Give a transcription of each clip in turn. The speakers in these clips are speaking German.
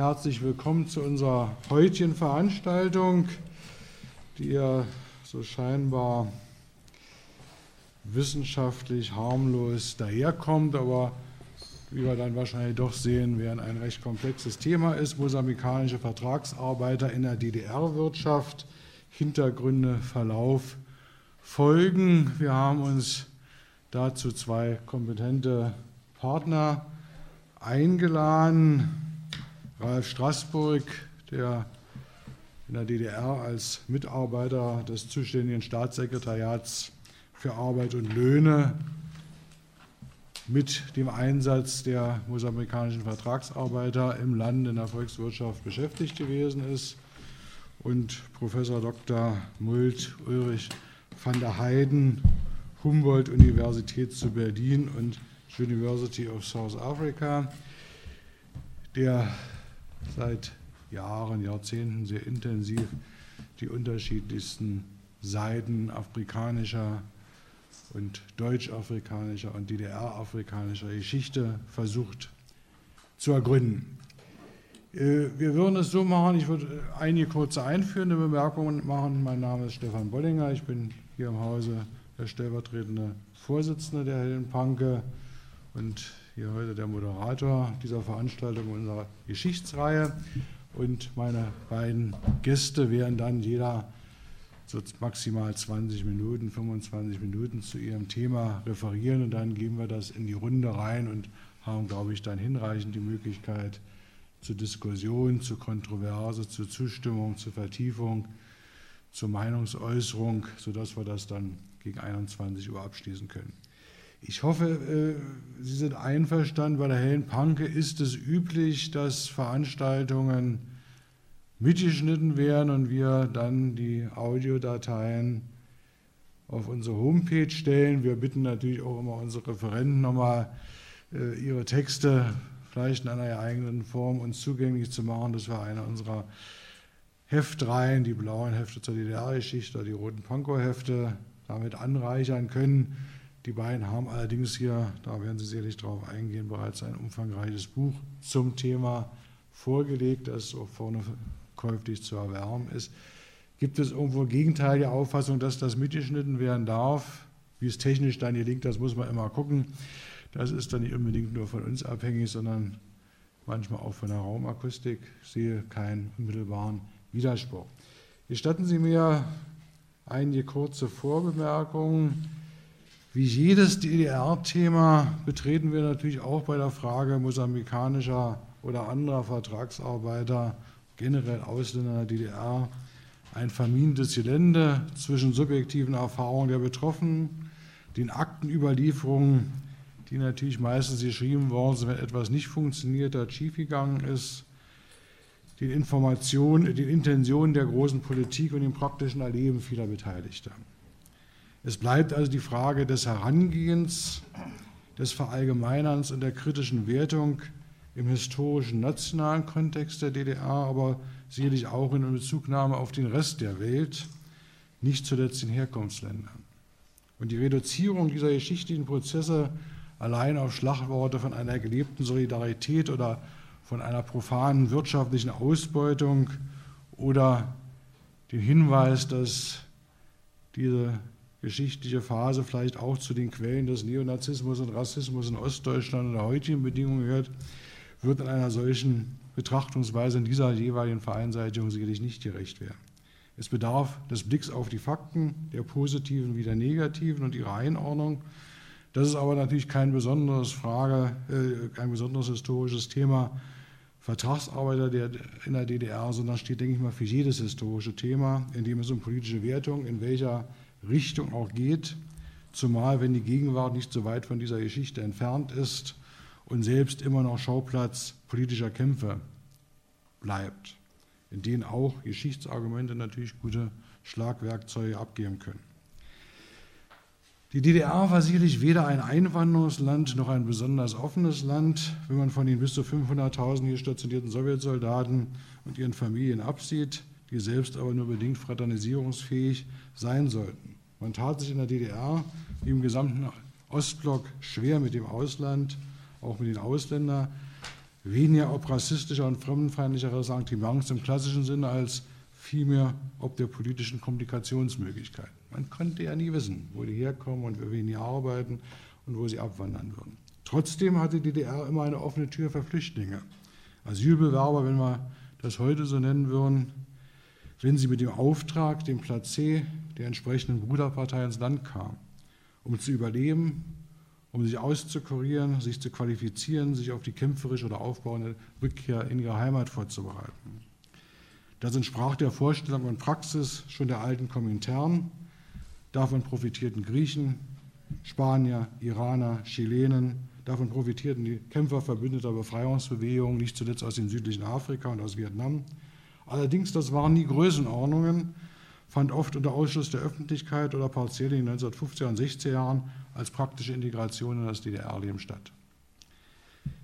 herzlich willkommen zu unserer heutigen Veranstaltung, die ja so scheinbar wissenschaftlich harmlos daherkommt, aber wie wir dann wahrscheinlich doch sehen werden, ein recht komplexes Thema ist. Mosambikanische Vertragsarbeiter in der DDR-Wirtschaft, Hintergründe, Verlauf, Folgen. Wir haben uns dazu zwei kompetente Partner eingeladen. Ralf Straßburg, der in der DDR als Mitarbeiter des zuständigen Staatssekretariats für Arbeit und Löhne mit dem Einsatz der mosambikanischen Vertragsarbeiter im Land in der Volkswirtschaft beschäftigt gewesen ist und Professor Dr. Mult Ulrich van der Heiden, Humboldt-Universität zu Berlin und University of South Africa, der seit Jahren, Jahrzehnten sehr intensiv die unterschiedlichsten Seiten afrikanischer und deutsch-afrikanischer und DDR-afrikanischer Geschichte versucht zu ergründen. Äh, wir würden es so machen, ich würde einige kurze einführende Bemerkungen machen. Mein Name ist Stefan Bollinger, ich bin hier im Hause der stellvertretende Vorsitzende der Helen Panke und hier heute der Moderator dieser Veranstaltung unserer Geschichtsreihe. Und meine beiden Gäste werden dann jeder so maximal 20 Minuten, 25 Minuten zu ihrem Thema referieren und dann geben wir das in die Runde rein und haben, glaube ich, dann hinreichend die Möglichkeit zur Diskussion, zur Kontroverse, zur Zustimmung, zur Vertiefung, zur Meinungsäußerung, sodass wir das dann gegen 21 Uhr abschließen können. Ich hoffe, äh, Sie sind einverstanden. Bei der Hellen Panke ist es üblich, dass Veranstaltungen mitgeschnitten werden und wir dann die Audiodateien auf unsere Homepage stellen. Wir bitten natürlich auch immer unsere Referenten nochmal, äh, ihre Texte vielleicht in einer geeigneten Form uns zugänglich zu machen. Das war eine unserer Heftreihen, die blauen Hefte zur DDR-Geschichte oder die roten Pankow-Hefte, damit anreichern können. Die beiden haben allerdings hier, da werden Sie sicherlich darauf eingehen, bereits ein umfangreiches Buch zum Thema vorgelegt, das auch vorne käuflich zu erwärmen ist. Gibt es irgendwo gegenteilige Auffassung, dass das mitgeschnitten werden darf? Wie es technisch dann gelingt, das muss man immer gucken. Das ist dann nicht unbedingt nur von uns abhängig, sondern manchmal auch von der Raumakustik. Ich sehe keinen unmittelbaren Widerspruch. Gestatten Sie mir einige kurze Vorbemerkungen. Wie jedes DDR-Thema betreten wir natürlich auch bei der Frage mosambikanischer oder anderer Vertragsarbeiter, generell Ausländer der DDR, ein verminendes Gelände zwischen subjektiven Erfahrungen der Betroffenen, den Aktenüberlieferungen, die natürlich meistens geschrieben worden sind, wenn etwas nicht funktioniert hat, schiefgegangen ist, den Informationen, den Intentionen der großen Politik und dem praktischen Erleben vieler Beteiligter. Es bleibt also die Frage des Herangehens, des Verallgemeinerns und der kritischen Wertung im historischen nationalen Kontext der DDR, aber sicherlich auch in Bezugnahme auf den Rest der Welt, nicht zuletzt in Herkunftsländern. Und die Reduzierung dieser geschichtlichen Prozesse allein auf Schlagworte von einer gelebten Solidarität oder von einer profanen wirtschaftlichen Ausbeutung oder den Hinweis, dass diese geschichtliche Phase vielleicht auch zu den Quellen des Neonazismus und Rassismus in Ostdeutschland und der heutigen Bedingungen gehört, wird in einer solchen Betrachtungsweise in dieser jeweiligen Vereinseitigung sicherlich nicht gerecht werden. Es bedarf des Blicks auf die Fakten, der positiven wie der negativen und ihrer Einordnung. Das ist aber natürlich kein besonderes Frage, äh, kein besonderes historisches Thema Vertragsarbeiter der, in der DDR, sondern steht, denke ich mal, für jedes historische Thema, in dem es um politische Wertung, in welcher Richtung auch geht, zumal wenn die Gegenwart nicht so weit von dieser Geschichte entfernt ist und selbst immer noch Schauplatz politischer Kämpfe bleibt, in denen auch Geschichtsargumente natürlich gute Schlagwerkzeuge abgeben können. Die DDR war sicherlich weder ein Einwanderungsland noch ein besonders offenes Land, wenn man von den bis zu 500.000 hier stationierten Sowjetsoldaten und ihren Familien absieht die selbst aber nur bedingt fraternisierungsfähig sein sollten. Man tat sich in der DDR wie im gesamten Ostblock schwer mit dem Ausland, auch mit den Ausländern. weniger ob rassistischer und fremdenfeindlicher Ressentiments im klassischen Sinne als vielmehr ob der politischen Kommunikationsmöglichkeiten. Man konnte ja nie wissen, wo die herkommen und für wen die arbeiten und wo sie abwandern würden. Trotzdem hatte die DDR immer eine offene Tür für Flüchtlinge. Asylbewerber, wenn wir das heute so nennen würden, wenn sie mit dem Auftrag, dem Platz der entsprechenden Bruderpartei ins Land kamen, um zu überleben, um sich auszukurieren, sich zu qualifizieren, sich auf die kämpferische oder aufbauende Rückkehr in ihre Heimat vorzubereiten. Das entsprach der Vorstellung und Praxis schon der alten Komintern. Davon profitierten Griechen, Spanier, Iraner, Chilenen, davon profitierten die Kämpfer verbündeter Befreiungsbewegungen, nicht zuletzt aus dem südlichen Afrika und aus Vietnam. Allerdings, das waren nie Größenordnungen, fand oft unter Ausschluss der Öffentlichkeit oder partiell in den 1950er und 60er Jahren als praktische Integration in das DDR-Leben statt.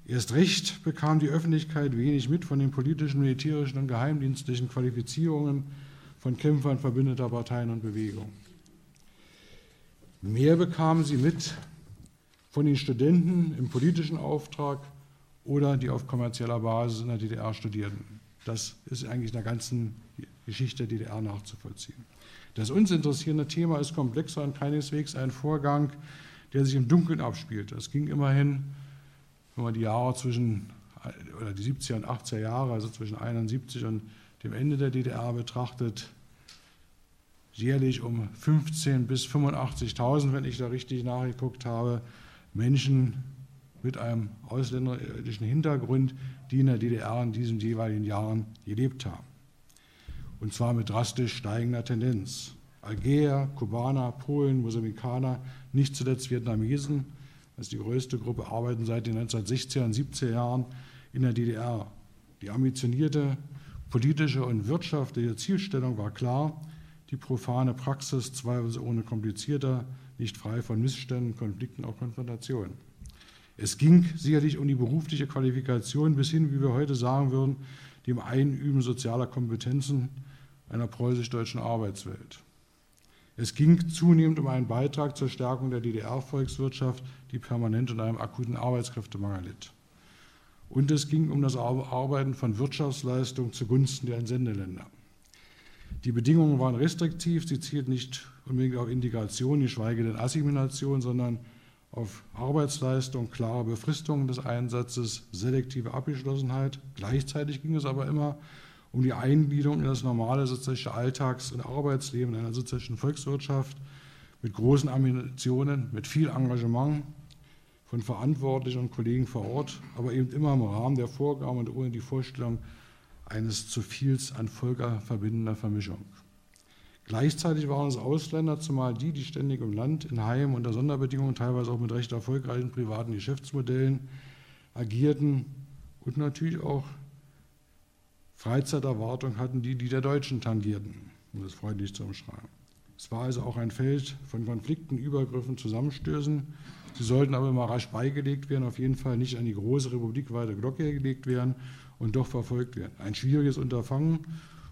Erst recht bekam die Öffentlichkeit wenig mit von den politischen, militärischen und geheimdienstlichen Qualifizierungen von Kämpfern verbündeter Parteien und Bewegungen. Mehr bekamen sie mit von den Studenten im politischen Auftrag oder die auf kommerzieller Basis in der DDR studierten. Das ist eigentlich in der ganzen Geschichte der DDR nachzuvollziehen. Das uns interessierende Thema ist komplexer und keineswegs ein Vorgang, der sich im Dunkeln abspielt. Es ging immerhin, wenn man die Jahre zwischen, oder die 70er und 80er Jahre, also zwischen 71 und dem Ende der DDR betrachtet, jährlich um 15.000 bis 85.000, wenn ich da richtig nachgeguckt habe, Menschen mit einem ausländischen Hintergrund, die in der DDR in diesen jeweiligen Jahren gelebt haben. Und zwar mit drastisch steigender Tendenz. Algerier, Kubaner, Polen, Mosambikaner, nicht zuletzt Vietnamesen, das ist die größte Gruppe, arbeiten seit den 1960er und 70er Jahren in der DDR. Die ambitionierte politische und wirtschaftliche Zielstellung war klar, die profane Praxis zweifelsohne ohne komplizierter, nicht frei von Missständen, Konflikten, auch Konfrontationen. Es ging sicherlich um die berufliche Qualifikation bis hin, wie wir heute sagen würden, dem Einüben sozialer Kompetenzen einer preußisch-deutschen Arbeitswelt. Es ging zunehmend um einen Beitrag zur Stärkung der DDR-Volkswirtschaft, die permanent unter einem akuten Arbeitskräftemangel litt. Und es ging um das Arbeiten von Wirtschaftsleistungen zugunsten der Entsendeländer. Die Bedingungen waren restriktiv, sie zielten nicht unbedingt auf Integration, geschweige denn Assimilation, sondern auf Arbeitsleistung, klare Befristung des Einsatzes, selektive Abgeschlossenheit. Gleichzeitig ging es aber immer um die Eingliederung in das normale sozialistische Alltags- und Arbeitsleben einer sozialistischen Volkswirtschaft mit großen Ambitionen, mit viel Engagement von Verantwortlichen und Kollegen vor Ort, aber eben immer im Rahmen der Vorgaben und ohne die Vorstellung eines zu viels an Völker verbindender Vermischung. Gleichzeitig waren es Ausländer, zumal die, die ständig im Land, in Heim unter Sonderbedingungen, teilweise auch mit recht erfolgreichen privaten Geschäftsmodellen agierten und natürlich auch Freizeiterwartung hatten, die die der Deutschen tangierten, um das freundlich zu umschreiben. Es war also auch ein Feld von Konflikten, Übergriffen, Zusammenstößen. Sie sollten aber immer rasch beigelegt werden, auf jeden Fall nicht an die große republikweite Glocke gelegt werden und doch verfolgt werden. Ein schwieriges Unterfangen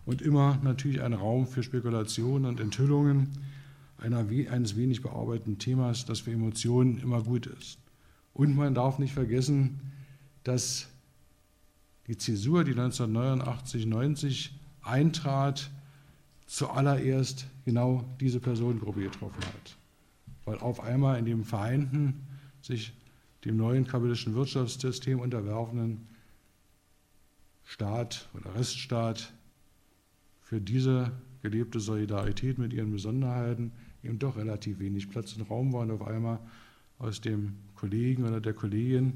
und immer natürlich ein Raum für Spekulationen und Enthüllungen einer, eines wenig bearbeiteten Themas, das für Emotionen immer gut ist. Und man darf nicht vergessen, dass die Zäsur, die 1989, 90 eintrat, zuallererst genau diese Personengruppe getroffen hat. Weil auf einmal in dem vereinten, sich dem neuen kapitalistischen Wirtschaftssystem unterwerfenden Staat oder Reststaat für diese gelebte Solidarität mit ihren Besonderheiten eben doch relativ wenig Platz und Raum war und auf einmal aus dem Kollegen oder der Kollegin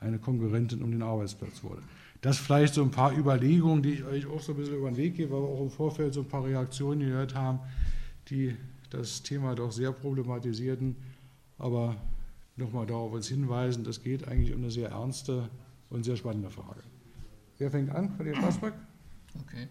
eine Konkurrentin um den Arbeitsplatz wurde. Das vielleicht so ein paar Überlegungen, die ich euch auch so ein bisschen über den Weg gebe, weil wir auch im Vorfeld so ein paar Reaktionen gehört haben, die das Thema doch sehr problematisierten. Aber nochmal darauf uns hinweisen, das geht eigentlich um eine sehr ernste und sehr spannende Frage. Wer fängt an? Dir, Schwarzberg? Okay.